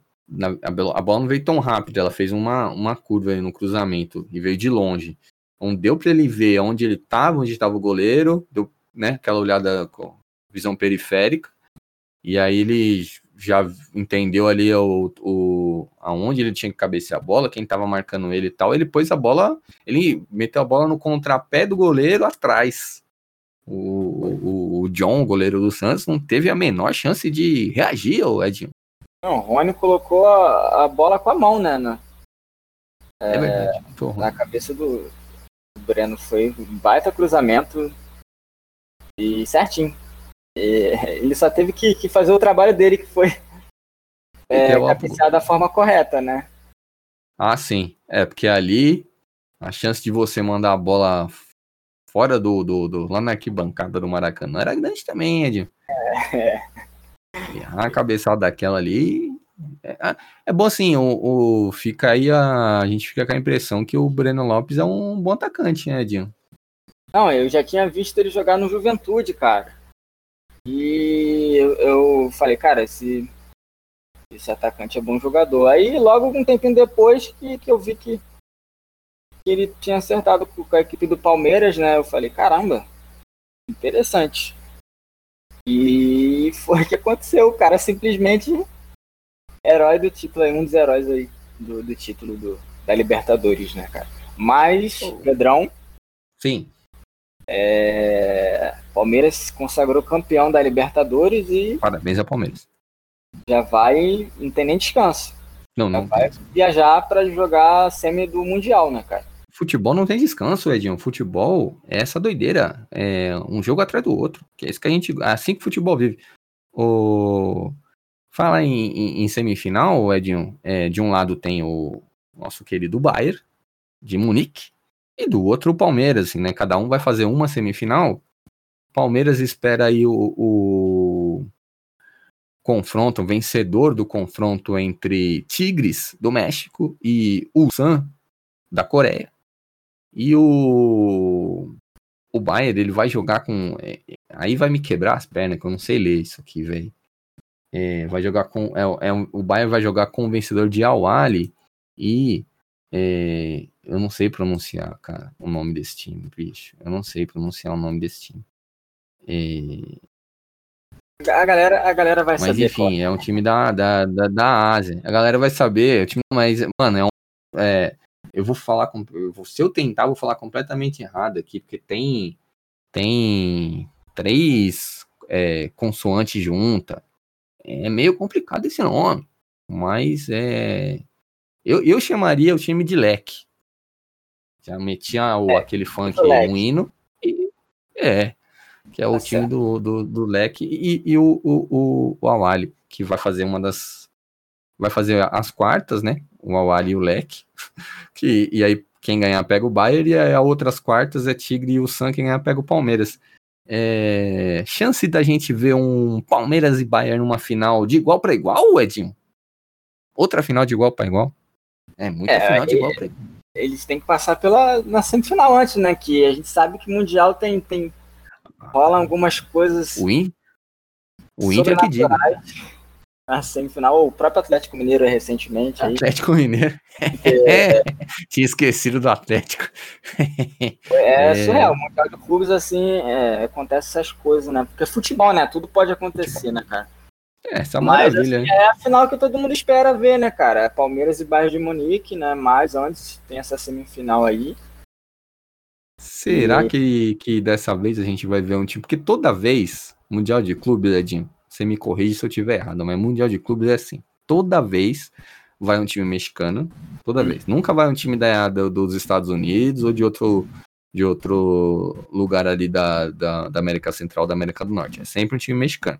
A: a, bola não veio tão rápido, ela fez uma, uma curva no cruzamento e veio de longe. Então deu para ele ver onde ele estava, onde estava o goleiro, deu né, aquela olhada com visão periférica. E aí ele já entendeu ali o, o aonde ele tinha que cabecear a bola, quem estava marcando ele e tal. Ele pôs a bola, ele meteu a bola no contrapé do goleiro atrás. O, o, o John, o goleiro do Santos, não teve a menor chance de reagir, o Edinho.
B: Não, o Rony colocou a, a bola com a mão, né? Na,
A: é, é verdade.
B: Na cabeça do, do Breno foi um baita cruzamento e certinho. E ele só teve que, que, fazer o trabalho dele, que foi é, da forma correta, né?
A: Ah, sim. É, porque ali a chance de você mandar a bola fora do, do, do lá na arquibancada do Maracanã era grande também, Ed. É. E a cabeçada daquela ali. É, é bom assim, o, o, fica aí a, a gente fica com a impressão que o Breno Lopes é um bom atacante, né, Edinho?
B: Não, eu já tinha visto ele jogar no Juventude, cara. E eu, eu falei, cara, esse, esse atacante é bom jogador. Aí logo um tempinho depois que, que eu vi que que ele tinha acertado com a equipe do Palmeiras, né? Eu falei, caramba, interessante. E foi o que aconteceu. O cara simplesmente herói do título, um dos heróis aí do, do título do, da Libertadores, né, cara? Mas, Pedrão.
A: Sim.
B: É, Palmeiras se consagrou campeão da Libertadores e.
A: Parabéns ao Palmeiras.
B: Já vai. Não tem nem descanso.
A: Não, não.
B: Já vai viajar para jogar a semi do Mundial, né, cara?
A: Futebol não tem descanso, Edinho. Futebol é essa doideira. É um jogo atrás do outro. Que é isso que a gente. Assim que o futebol vive. O... Fala em, em, em semifinal, Edinho. É, de um lado tem o nosso querido Bayern, de Munique, e do outro o Palmeiras, assim, né? Cada um vai fazer uma semifinal. Palmeiras espera aí o, o confronto, o vencedor do confronto entre Tigres do México e Ulsan da Coreia. E o o Bayern, ele vai jogar com é, aí vai me quebrar as pernas, que eu não sei ler isso aqui, velho. É, vai jogar com é, é, o Bayern vai jogar com o vencedor de Al Ali e é, eu não sei pronunciar, cara, o nome desse time, bicho. Eu não sei pronunciar o nome desse time. E...
B: A galera, a galera vai
A: mas
B: saber.
A: enfim, é um time da, da, da, da Ásia. A galera vai saber. O time, mas, mano, é um. É, eu vou falar. Com, eu vou, se eu tentar, eu vou falar completamente errado aqui, porque tem. Tem três é, consoantes junta. É meio complicado esse nome. Mas é. Eu, eu chamaria o time de leque. Já metia o,
B: É,
A: aquele funk,
B: leque.
A: um hino. E, é. Que é o
B: Tá
A: time
B: certo.
A: do, do, do leque. E, e o, o, o, o Awali, que vai fazer uma das. Vai fazer as quartas, né? O Awali e o leque. Que, e aí, quem ganhar pega o Bayern. E aí, a outras quartas é Tigre e o San. Quem ganhar pega o Palmeiras. É, chance da gente ver um Palmeiras e Bayern numa final de igual para igual, Edinho? Outra final de igual para igual? É, muita
B: É,
A: final de
B: e-
A: igual.
B: Eles têm que passar pela na semifinal antes, né? Que a gente sabe que Mundial tem. tem rola algumas coisas
A: O, In... o Inter que diga.
B: na semifinal. O próprio Atlético Mineiro recentemente. Aí,
A: Atlético Mineiro. É, Tinha esquecido do Atlético.
B: é,
A: é.
B: surreal. Mundial de clubes, assim, é, acontece essas coisas, né? Porque futebol, né? Tudo pode acontecer, né, cara?
A: É, essa
B: Mas,
A: maravilha, né?
B: É a final que todo mundo espera ver, né, cara? É Palmeiras e Bayern de Munique, né? Mas antes tem essa semifinal aí.
A: Será
B: E-
A: que, que dessa vez a gente vai ver um time? Porque toda vez, Mundial de Clubes, Edinho, você me corrige se eu tiver errado, mas Mundial de Clubes é assim. Toda vez vai um time mexicano, toda
B: Hum.
A: vez. Nunca vai um time da, do- dos Estados Unidos ou de outro, de outro lugar ali da, da, da América Central, da América do Norte. É sempre um time mexicano.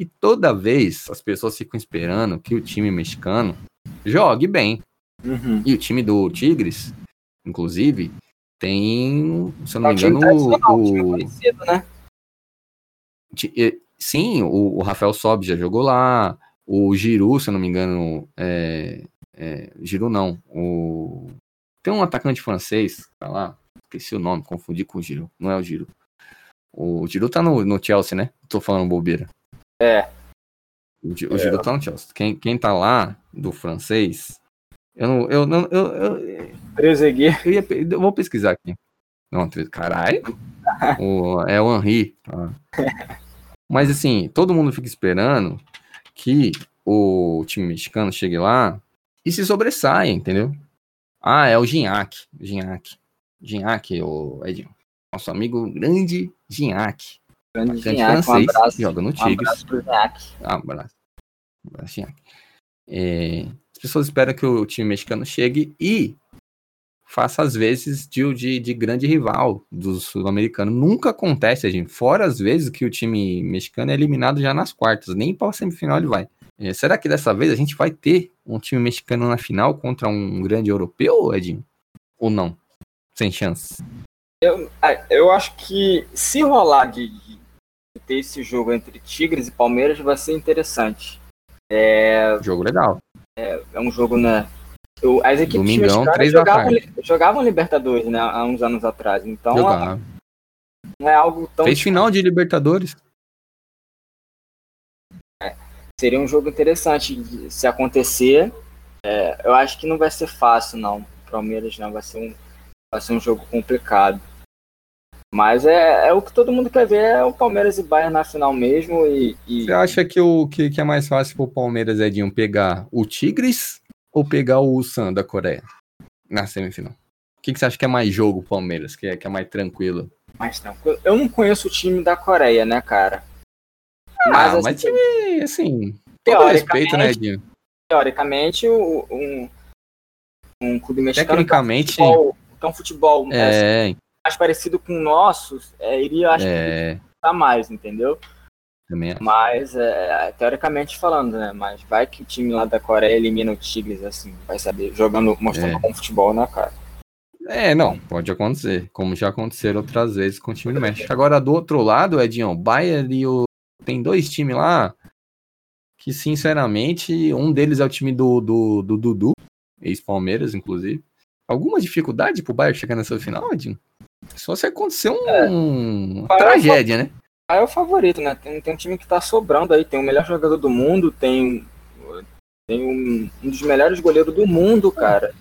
A: E toda vez as pessoas ficam esperando que o time mexicano jogue bem.
B: Uhum.
A: E o time do Tigres, inclusive, tem, se eu não
B: É
A: me engano, o,
B: conhecido, né?
A: sim, o, o Rafael Sob já jogou lá, o Giroud, se eu não me engano, é, é, Giroud não, o tem um atacante francês, tá lá, esqueci o nome, confundi com o Giroud, não é o Giroud. O Giroud tá no, no Chelsea, né? Tô falando bobeira.
B: É.
A: O, o Giroud tá no Chelsea. Quem, quem tá lá, do francês, eu não, eu não, eu, eu,
B: Trezeguet.
A: Eu, ia eu vou pesquisar aqui. Não, caralho. O- é o Henri. tá? Mas assim, todo mundo fica esperando que o time mexicano chegue lá e se sobressaia, entendeu? Ah, é o Gignac. Gignac. Gignac, o Edinho. Nosso amigo grande Gignac.
B: Grande
A: Atacante
B: Gignac, um
A: francês,
B: abraço.
A: joga no
B: Um
A: Tigres.
B: abraço pro Gignac.
A: Ah, abraço. Abraço, Gignac. É, as pessoas esperam que o time mexicano chegue e faça as vezes de, de, de grande rival do sul-americano. Nunca acontece, gente. Fora as vezes que o time mexicano é eliminado já nas quartas. Nem para a semifinal ele vai. É, será que dessa vez a gente vai ter um time mexicano na final contra um grande europeu, Edinho? Ou não? Sem chance.
B: Ah, Eu acho que se rolar de ter esse jogo entre Tigres e Palmeiras vai ser interessante.
A: Jogo legal.
B: É um jogo, né? eu- as equipes
A: Domingão, três
B: jogavam, jogavam Libertadores, né? Há uns anos atrás. Então não é algo tão.
A: Fez final de Libertadores.
B: Seria um jogo interessante se acontecer. É, eu acho que não vai ser fácil, não. Palmeiras não. Vai ser um, vai ser um jogo complicado. Mas é, é o que todo mundo quer ver, é o Palmeiras e Bayern na final mesmo. E, e-
A: Você acha que, o, que, que é mais fácil pro Palmeiras, Edinho, pegar o Tigres ou pegar o Ulsan da Coreia na semifinal? O que, que você acha que é mais jogo, Palmeiras, que é, que é mais tranquilo?
B: mais tranquilo. Eu não conheço o time da Coreia, né, cara?
A: ah,
B: assim,
A: mas time, assim, todo respeito, né,
B: teoricamente,
A: Edinho?
B: teoricamente o- um, um clube mexicano
A: Tecnicamente,
B: que é um futebol, é um futebol é,
A: é,
B: mais parecido com o nosso, é, iria, acho que,
A: é,
B: tá mais, entendeu?
A: também acho.
B: Mas, é, teoricamente falando, né? Mas vai que o time lá da Coreia elimina o Tigres, assim, vai saber, jogando, mostrando
A: É.
B: bom futebol, né, cara?
A: É, não, pode acontecer, como já aconteceram outras vezes com o time do México. Agora, do outro lado, Edinho, o Bayern e o... Tem dois times lá que, sinceramente, um deles é o time do, do, do Dudu, ex-Palmeiras, inclusive. Alguma dificuldade pro Bayern chegar nessa final, Edinho? Só se acontecer um... uma
B: Bayern é
A: tragédia, né?
B: Aí é o favorito, né? Tem, tem um time que tá sobrando aí, tem o melhor jogador do mundo, tem, tem um, um dos melhores goleiros do mundo, cara.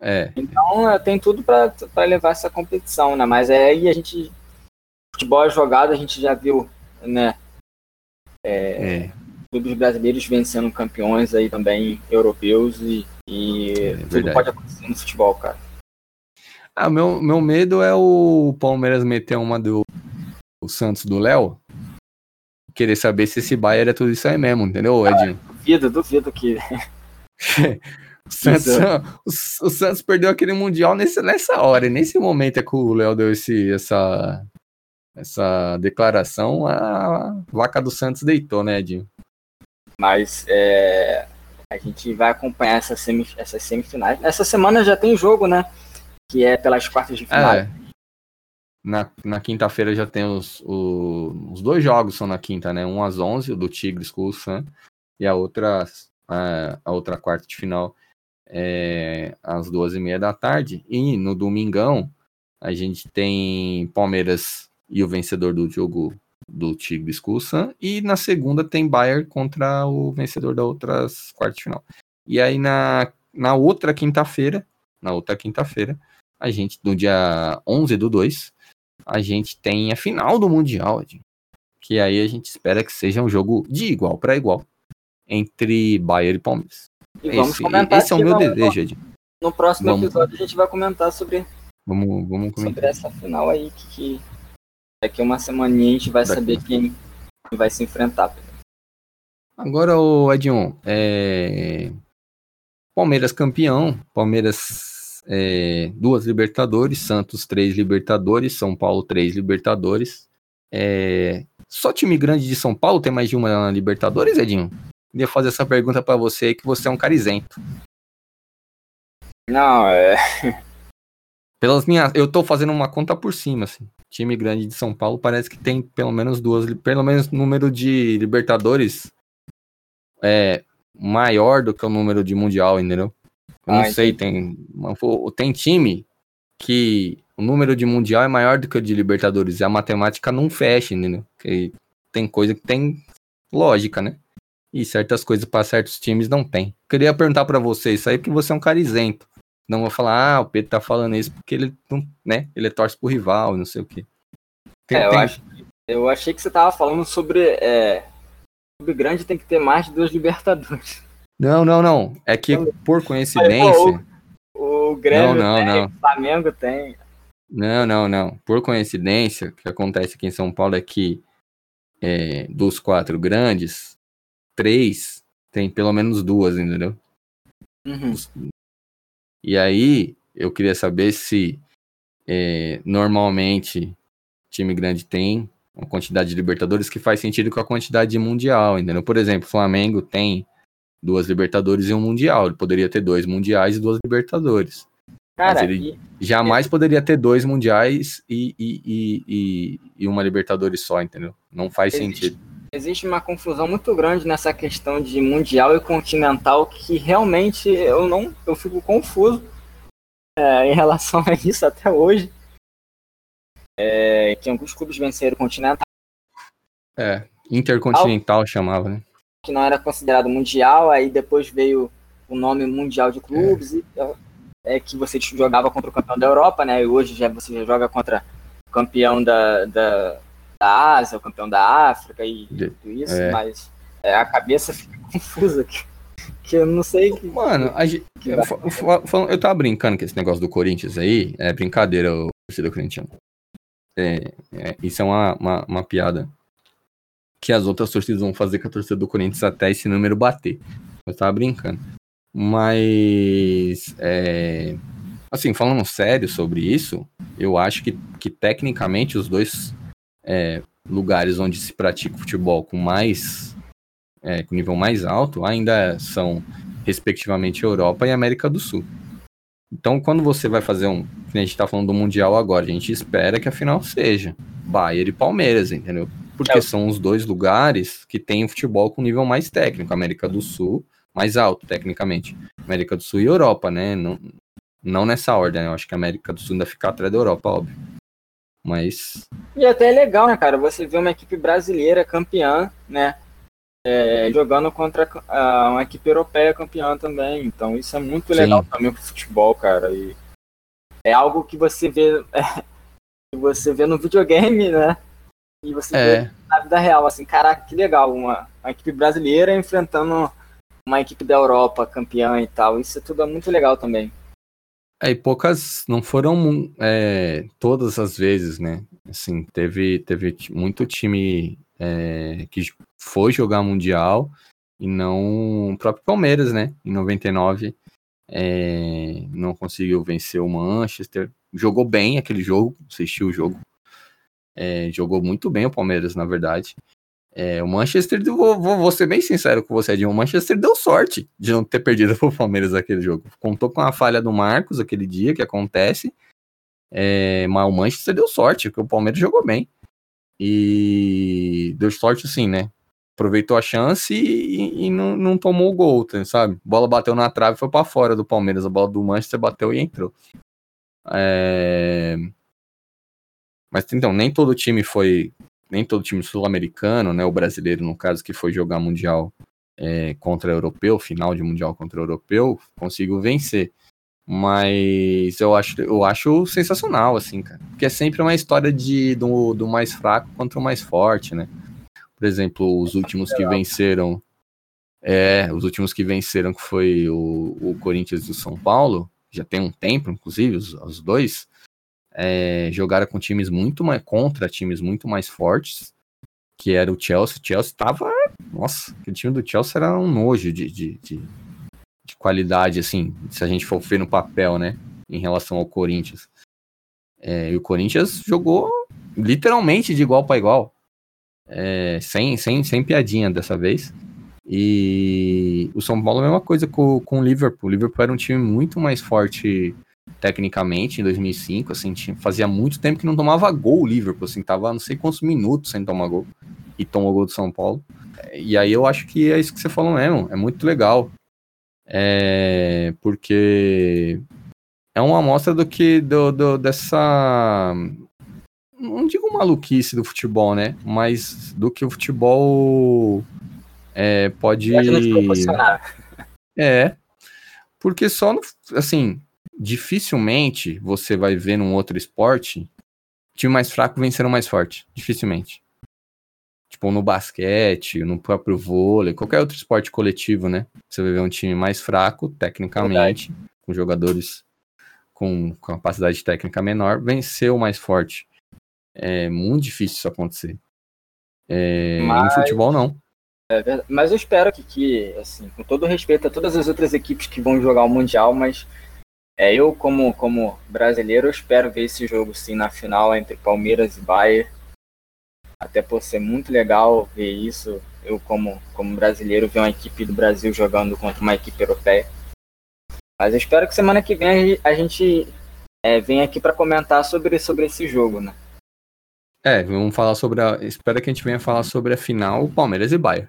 A: É,
B: Então é, tem tudo pra pra levar essa competição, né? Mas é aí a gente. futebol é jogado, a gente já viu, né? É, é. Clubes brasileiros vencendo campeões aí também europeus e, e é tudo pode acontecer no futebol, cara.
A: Ah, meu, meu medo é o Palmeiras meter uma do o Santos do Léo. Querer saber se esse Bayern é tudo isso aí mesmo, entendeu, Edinho?
B: Ah, duvido, duvido que.
A: o, Santos, o, o, Santos perdeu aquele Mundial nesse, nessa hora, e nesse momento é que o Léo deu esse, essa, essa declaração, a vaca do Santos deitou, né, Edinho?
B: Mas é, a gente vai acompanhar essa semi, essas semifinais. Essa semana já tem jogo, né? Que é pelas quartas de final. É.
A: Na, na quinta-feira já tem os, os, os, dois jogos são na quinta, né? Um às 11, o do Tigres com o Sam, e a outra, a, a outra quarta de final é às duas e meia da tarde. E no domingão a gente tem Palmeiras e o vencedor do jogo do Tigres com o Sam, e na segunda tem Bayern contra o vencedor da outras quartas de final. E aí na, na outra quinta-feira, na outra quinta-feira, a gente, no dia 11 do 2, a gente tem a final do Mundial, que aí a gente espera que seja um jogo de igual para igual entre Bayern e Palmeiras.
B: E vamos esse, esse é o meu desejo, Ed. No próximo vamos, episódio a gente vai comentar sobre,
A: vamos, vamos comentar.
B: sobre essa final aí, que, que daqui uma semaninha a gente vai daqui. saber quem vai se enfrentar.
A: Agora, o Edion, é... Palmeiras campeão, Palmeiras é, duas Libertadores, Santos três Libertadores, São Paulo três Libertadores. É, só time grande de São Paulo tem mais de uma Libertadores, Edinho? Queria fazer essa pergunta para você que você é um cara isento.
B: Não, é.
A: Pelas minhas, eu tô fazendo uma conta por cima, assim. Time grande de São Paulo parece que tem pelo menos duas, pelo menos número de Libertadores é maior do que o número de Mundial, entendeu? Eu não ah, sei, tem, tem time que o número de mundial é maior do que o de Libertadores. E a matemática não fecha, entendeu? Porque tem coisa que tem lógica, né? E certas coisas para certos times não tem. Queria perguntar para você isso aí, porque você é um cara isento. Não vou falar, ah, o Pedro tá falando isso porque ele não, né? Ele torce pro rival, não sei o quê.
B: Tem, é, eu, acho, eu achei que você tava falando sobre. É, sobre grande tem que ter mais de duas Libertadores.
A: Não, não, não. É que por coincidência.
B: o, o Grêmio não, não, tem, não. o Flamengo tem.
A: Não, não, não. Por coincidência, o que acontece aqui em São Paulo é que é, dos quatro grandes, três tem pelo menos duas, entendeu?
B: Uhum.
A: E aí, eu queria saber se é, normalmente time grande tem uma quantidade de Libertadores que faz sentido com a quantidade de Mundial, entendeu? Por exemplo, Flamengo tem duas Libertadores e um Mundial. Ele poderia ter dois Mundiais e duas Libertadores. Cara, Mas ele e... jamais poderia ter dois Mundiais e, e, e, e, uma Libertadores só, entendeu? Não faz existe, sentido.
B: Existe uma confusão muito grande nessa questão de Mundial e Continental que realmente eu não eu fico confuso é, em relação a isso até hoje. É, que alguns clubes venceram o Continental.
A: É, Intercontinental Al... chamava, né?
B: Que não era considerado mundial, aí depois veio o nome mundial de clubes, é. E, é que você jogava contra o campeão da Europa, né? E hoje já você já joga contra o campeão da, da, da Ásia, o campeão da África e tudo isso, é. mas é, a cabeça fica confusa aqui. Que eu não sei. Que,
A: Mano, a gente, eu, eu, eu tava brincando com esse negócio do Corinthians aí. É brincadeira, o torcedor corintiano. É, é, isso é uma, uma, uma piada que as outras torcidas vão fazer com a torcida do Corinthians até esse número bater. Eu tava brincando. Mas, é, assim, falando sério sobre isso, eu acho que, que tecnicamente os dois é, lugares onde se pratica futebol com mais, é, com nível mais alto, ainda são, respectivamente, Europa e América do Sul. Então, quando você vai fazer um. A gente tá falando do Mundial agora, a gente espera que a final seja Bayern e Palmeiras, entendeu? Porque é. são os dois lugares que têm futebol com nível mais técnico, América do Sul, mais alto, tecnicamente. América do Sul e Europa, né? Não, não nessa ordem, né? eu acho que a América do Sul ainda fica atrás da Europa, óbvio. Mas.
B: E até é legal, né, cara? Você vê uma equipe brasileira campeã, né? É, jogando contra uh, uma equipe europeia campeã também. Então isso é muito legal Sim. também pro futebol, cara. E é algo que você vê. É, que você vê no videogame, né? E você é. vê na vida real, assim, caraca, que legal, uma, uma equipe brasileira enfrentando uma equipe da Europa campeã e tal. Isso tudo é muito legal também.
A: É, e poucas, não foram é, todas as vezes, né? Assim, teve, teve muito time é, que foi jogar Mundial e não. O próprio Palmeiras, né? Em 99, é, não conseguiu vencer o Manchester. Jogou bem aquele jogo, assistiu o jogo. É, jogou muito bem o Palmeiras, na verdade. É, o Manchester, vou, vou, ser bem sincero com você, Edinho, o Manchester deu sorte de não ter perdido pro Palmeiras aquele jogo. Contou com a falha do Marcos aquele dia, que acontece, é, mas o Manchester deu sorte, porque o Palmeiras jogou bem. E deu sorte assim, né? Aproveitou a chance e, e não, não, tomou o gol, sabe? A bola bateu na trave e foi para fora do Palmeiras. A bola do Manchester bateu e entrou. É... Mas então, nem todo time foi nem todo time sul-americano, né, o brasileiro no caso que foi jogar mundial é, contra europeu, final de mundial contra europeu, conseguiu vencer. Mas eu acho, eu acho sensacional, assim, cara. Porque é sempre uma história de, do, do mais fraco contra o mais forte, né? Por exemplo, os últimos que venceram. É, os últimos que venceram, que foi o, o Corinthians e o São Paulo, já tem um tempo, inclusive, os, os dois é, jogaram com times muito mais contra times muito mais fortes, que era o Chelsea. O Chelsea tava. Nossa, o time do Chelsea era um nojo de, de, de, de, qualidade, assim, se a gente for ver no papel, né? Em relação ao Corinthians. É, e o Corinthians jogou literalmente de igual para igual. É, sem, sem, sem piadinha dessa vez. E o São Paulo a mesma coisa com, com o Liverpool. O Liverpool era um time muito mais forte tecnicamente, em 2005, assim, tinha, fazia muito tempo que não tomava gol o Liverpool, assim, tava não sei quantos minutos sem tomar gol, e tomou gol do São Paulo. E aí eu acho que é isso que você falou mesmo, é muito legal. É, porque é uma amostra do que, do, do, dessa, não digo maluquice do futebol, né, mas do que o futebol é, pode... É, porque só, no, assim, dificilmente você vai ver num outro esporte time mais fraco vencendo mais forte. Dificilmente. Tipo, no basquete, no próprio vôlei, qualquer outro esporte coletivo, né? Você vai ver um time mais fraco, tecnicamente, Verdade. com jogadores com capacidade técnica menor, vencer o mais forte. É muito difícil isso acontecer. É, Mas... Em futebol, não.
B: É mas eu espero que, que, assim, com todo respeito a todas as outras equipes que vão jogar o Mundial, mas é, eu, como, como brasileiro, espero ver esse jogo sim na final entre Palmeiras e Bayern. Até por ser muito legal ver isso. Eu, como, como brasileiro, ver uma equipe do Brasil jogando contra uma equipe europeia. Mas eu espero que semana que vem a gente é, venha aqui para comentar sobre, sobre esse jogo, né?
A: É, vamos falar sobre a. Espero que a gente venha falar sobre a final Palmeiras e Bayern.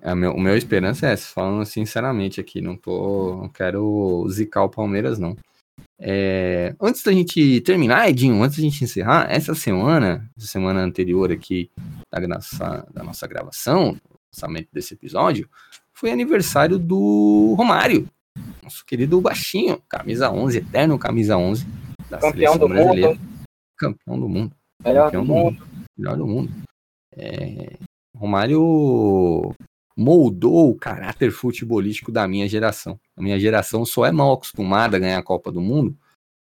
A: É, meu, o meu esperança é essa, falando sinceramente aqui, não tô. Não quero zicar o Palmeiras, não. É, antes da gente terminar, Edinho, antes da gente encerrar, essa semana, semana anterior aqui da nossa, da nossa gravação, lançamento desse episódio, foi aniversário do Romário, nosso querido baixinho, camisa 11, eterno camisa 11
B: da Campeão do brasileira. Mundo.
A: Campeão do mundo.
B: Melhor Campeão do mundo.
A: mundo. Melhor do mundo. É, Romário moldou o caráter futebolístico da minha geração. A minha geração só é mal acostumada a ganhar a Copa do Mundo.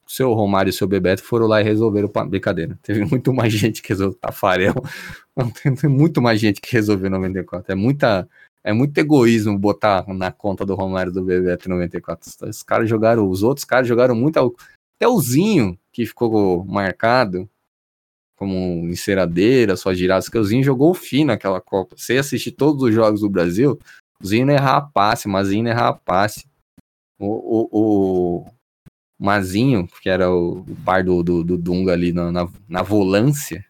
A: O seu Romário e o seu Bebeto foram lá e resolveram a brincadeira. Teve muito mais gente que resolveu Tafarel. Tem muito mais gente que resolveu 94. É muita é muito egoísmo botar na conta do Romário do Bebeto 94. Os caras jogaram, os outros caras jogaram muito até o Zinho, que ficou marcado, como enceradeira, só giradas, que o Zinho jogou fino naquela Copa. Você assistir todos os jogos do Brasil, o Zinho não errava passe, mas Zinho não errava passe. O, o, o Mazinho, que era o, o par do, do, do, Dunga ali na, na, na volância,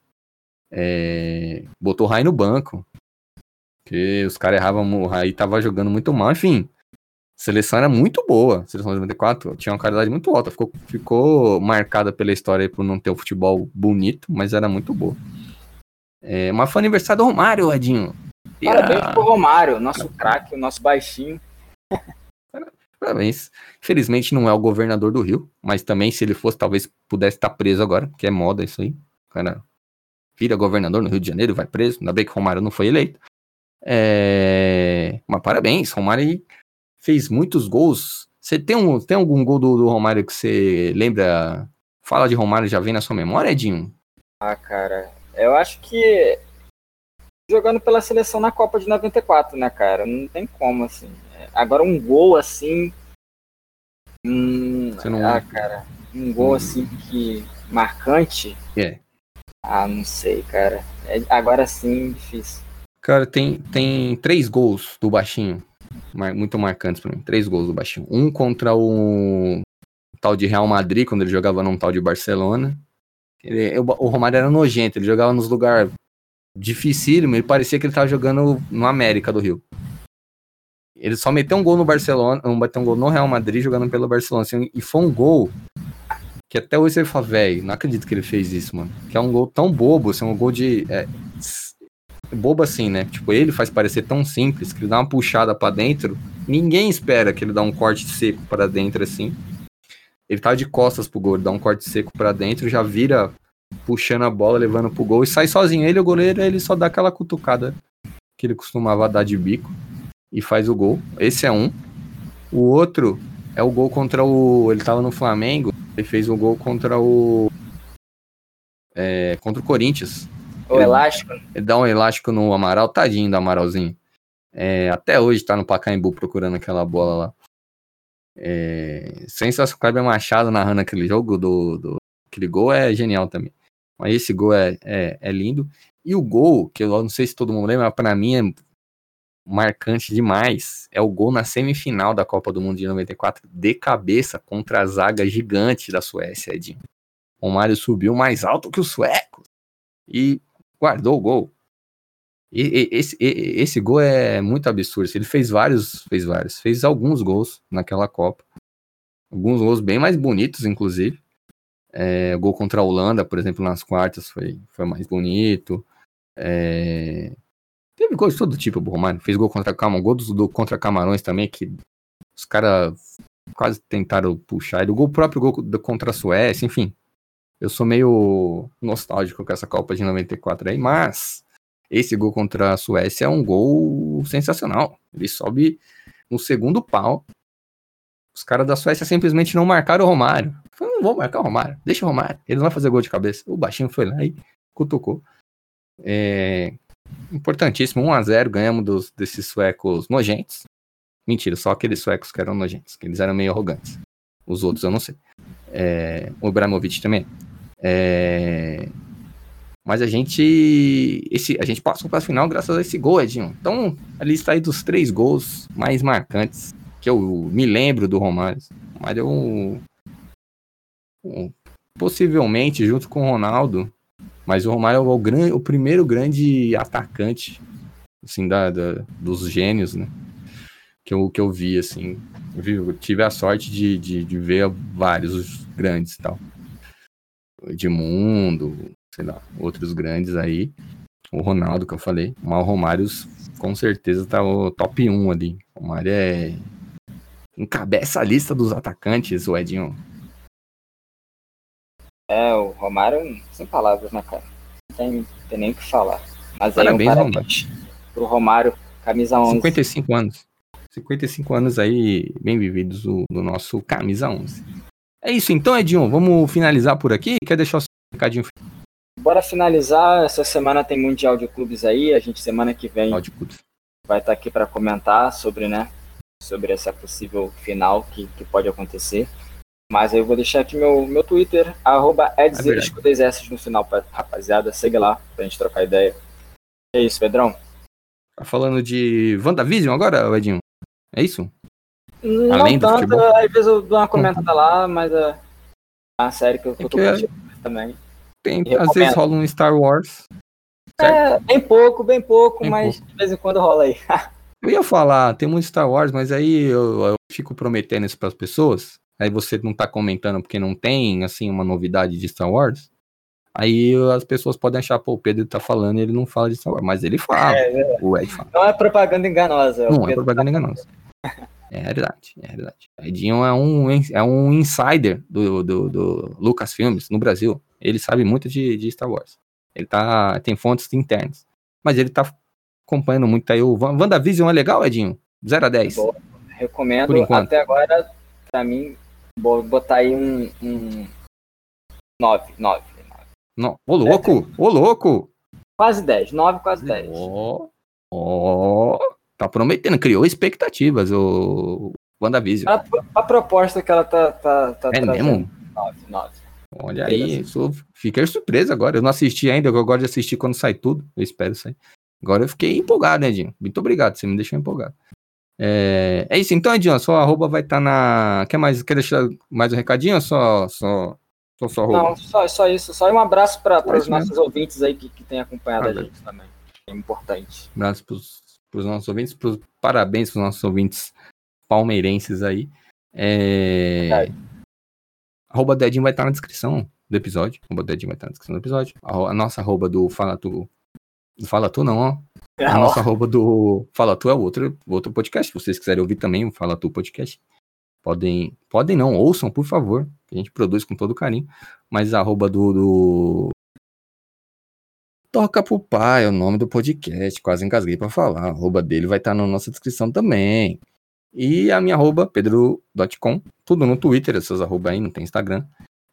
A: é, botou o Rai no banco. Porque os caras erravam, o Rai tava jogando muito mal, enfim seleção era muito boa, seleção de 94 tinha uma qualidade muito alta, ficou, ficou marcada pela história por não ter o um futebol bonito, mas era muito boa. É, mas foi aniversário do Romário, Edinho.
B: Parabéns pro Romário, nosso craque, o nosso baixinho.
A: Parabéns. Infelizmente não é o governador do Rio, mas também se ele fosse, talvez pudesse estar preso agora, que é moda isso aí. Cara, vira governador no Rio de Janeiro, vai preso. Ainda bem que Romário não foi eleito. É... Mas parabéns, Romário fez muitos gols. Você tem, um, tem algum gol do, do Romário que você lembra? Fala de Romário, já vem na sua memória, Edinho?
B: Ah, cara, eu acho que jogando pela seleção na Copa de 94, né, cara? Não tem como, assim. Agora um gol assim. Hum, não... Ah, cara. Um gol assim que. marcante.
A: É.
B: Ah, não sei, cara. É, agora sim, difícil.
A: Cara, tem, tem três gols do baixinho. Muito marcantes pra mim. Três gols do baixinho. Um contra o tal de Real Madrid, quando ele jogava num tal de Barcelona. Ele, o Romário era nojento, ele jogava nos lugares dificílimos, ele parecia que ele tava jogando no América do Rio. Ele só meteu um gol no Barcelona, um, bateu um gol no Real Madrid jogando pelo Barcelona. Assim, e foi um gol que até hoje você fala, velho, não acredito que ele fez isso, mano. Que é um gol tão bobo, assim, um gol de. É, bobo assim, né? Tipo, ele faz parecer tão simples que ele dá uma puxada para dentro. Ninguém espera que ele dá um corte seco para dentro assim. Ele tá de costas pro gol, ele dá um corte seco para dentro, já vira puxando a bola, levando pro gol e sai sozinho. Ele, o goleiro, ele só dá aquela cutucada que ele costumava dar de bico e faz o gol. Esse é um. O outro é o gol contra o. Ele tava no Flamengo, ele fez o gol contra o. É, contra o Corinthians.
B: O ele, elástico.
A: Ele dá um elástico no Amaral, tadinho do Amaralzinho. É, até hoje tá no Pacaembu procurando aquela bola lá. É, sensacional, Kleber Machado narrando aquele jogo do, do. Aquele gol é genial também. Mas esse gol é, é, é lindo. E o gol, que eu não sei se todo mundo lembra, mas pra mim é marcante demais é o gol na semifinal da Copa do Mundo de 94, de cabeça contra a zaga gigante da Suécia, Edinho. O Mário subiu mais alto que o sueco e guardou o gol. E, e, esse, e, esse gol é muito absurdo. Ele fez vários, fez vários, fez alguns gols naquela Copa. Alguns gols bem mais bonitos, inclusive. É, gol contra a Holanda, por exemplo, nas quartas foi, foi mais bonito. É, Teve gol de todo tipo, o Romário. Fez gol contra Camarões, gol do, do, contra Camarões também, que os caras quase tentaram puxar. E o gol próprio gol contra a Suécia, enfim. Eu sou meio nostálgico com essa Copa de 94 aí, mas esse gol contra a Suécia é um gol sensacional. Ele sobe no segundo pau. Os caras da Suécia simplesmente não marcaram o Romário. Eu não vou marcar o Romário, deixa o Romário. Ele não vai fazer gol de cabeça. O baixinho foi lá e cutucou. É, importantíssimo, 1x0, ganhamos dos, desses suecos nojentos. Mentira, só aqueles suecos que eram nojentos, que eles eram meio arrogantes. Os outros eu não sei. É, o Ibrahimovic também. É, mas a gente. Esse, a gente passou para a final graças a esse gol, Edinho. Então, ali está aí dos três gols mais marcantes que eu me lembro do Romário. Mas eu. Um, possivelmente, junto com o Ronaldo, mas o Romário é o, grande, o primeiro grande atacante, assim, da, da, dos gênios, né? Que eu, que eu vi, assim. Eu tive a sorte de, de, de ver vários grandes e tal. Edmundo, sei lá, outros grandes aí. O Ronaldo, que eu falei. Mas o Romário, com certeza, tá o top 1 ali. O Romário é. Encabeça a lista dos atacantes, o Edinho.
B: É, o Romário, sem palavras, né, cara? Não tem, tem nem o que falar. Mas
A: parabéns,
B: aí
A: um parabéns
B: pro Romário, camisa 11.
A: 55 anos. 55 anos aí, bem vividos do, do nosso camisa 11. É isso então, Edinho. Vamos finalizar por aqui? Quer deixar o seu recadinho?
B: Bora finalizar. Essa semana tem Mundial de Clubes aí. A gente, semana que vem, vai estar aqui para comentar sobre, né? Sobre essa possível final que, que pode acontecer. Mas aí eu vou deixar aqui meu, meu Twitter, arroba dois S no final, rapaziada. Segue lá pra gente trocar ideia. É isso, Pedrão.
A: Tá falando de WandaVision agora, Edinho? É isso?
B: Não Além tanto, às vezes eu dou uma comentada lá, mas é uma série que eu, é tô que também.
A: Tem, às vezes rola um Star Wars.
B: Certo? É, bem pouco, bem pouco, bem mas pouco. de vez em quando rola aí.
A: eu ia falar, tem muito Star Wars, mas aí eu, eu fico prometendo isso pras pessoas aí você não tá comentando porque não tem, assim, uma novidade de Star Wars, aí as pessoas podem achar, pô, o Pedro tá falando e ele não fala de Star Wars, mas ele fala, é, é. o Ed fala.
B: Não é propaganda enganosa.
A: Não é propaganda tá... enganosa. É verdade, é verdade. Edinho é um, é um insider do, do, do Lucasfilmes no Brasil. Ele sabe muito de, de Star Wars. Ele tá. Tem fontes internas. Mas ele tá acompanhando muito aí. O WandaVision é legal, Edinho? 0 a 10.
B: Boa. Recomendo. Até agora, pra mim, vou botar aí um. um 9, 9.
A: No, ô louco! Ô louco!
B: Quase 10, 9, quase 10.
A: Ó, ó, tá prometendo, criou expectativas o WandaVision.
B: A, a proposta que ela tá, tá, tá
A: é trazendo. mesmo? 9, 9. Olha aí, sou, fiquei surpreso agora. Eu não assisti ainda, eu gosto de assistir quando sai tudo. Eu espero sair. Agora eu fiquei empolgado, né, Edinho? Muito obrigado, você me deixou empolgado. É, é isso, então, Edinho, sua arroba vai estar tá na. Quer mais? Quer deixar mais um recadinho ou só, só, só sua arroba?
B: Não, só, só isso. Só um abraço para os nossos ouvintes aí que, que têm acompanhado ah, a gente também. É importante.
A: Um abraço para os nossos ouvintes, pros, parabéns para os nossos ouvintes palmeirenses aí. É... Arroba Dedinho vai estar na descrição do episódio. Arroba Dedinho vai estar na descrição do episódio. A, a nossa arroba do Fala Tu. Do Fala Tu não, ó. A nossa arroba do Fala Tu é outro, outro podcast. Se vocês quiserem ouvir também o Fala Tu podcast, podem. Podem não, ouçam, por favor. A gente produz com todo carinho. Mas a arroba do, do... Toca pro pai, é o nome do podcast. Quase engasguei pra falar. A arroba dele vai estar na nossa descrição também. E a minha arroba, pedro.com, tudo no Twitter, essas arroba aí, não tem Instagram.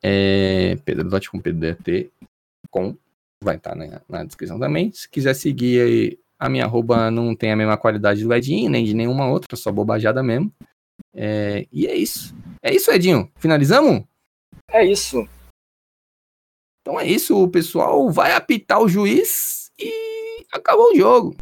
A: É pedro.com, pedro.com, vai estar tá na, na, descrição também. Se quiser seguir aí, a minha arroba não tem a mesma qualidade do Edinho, nem de nenhuma outra, só bobajada mesmo. É, e é isso. É isso, Edinho. Finalizamos?
B: É isso.
A: Então é isso, o pessoal vai apitar o juiz e acabou o jogo.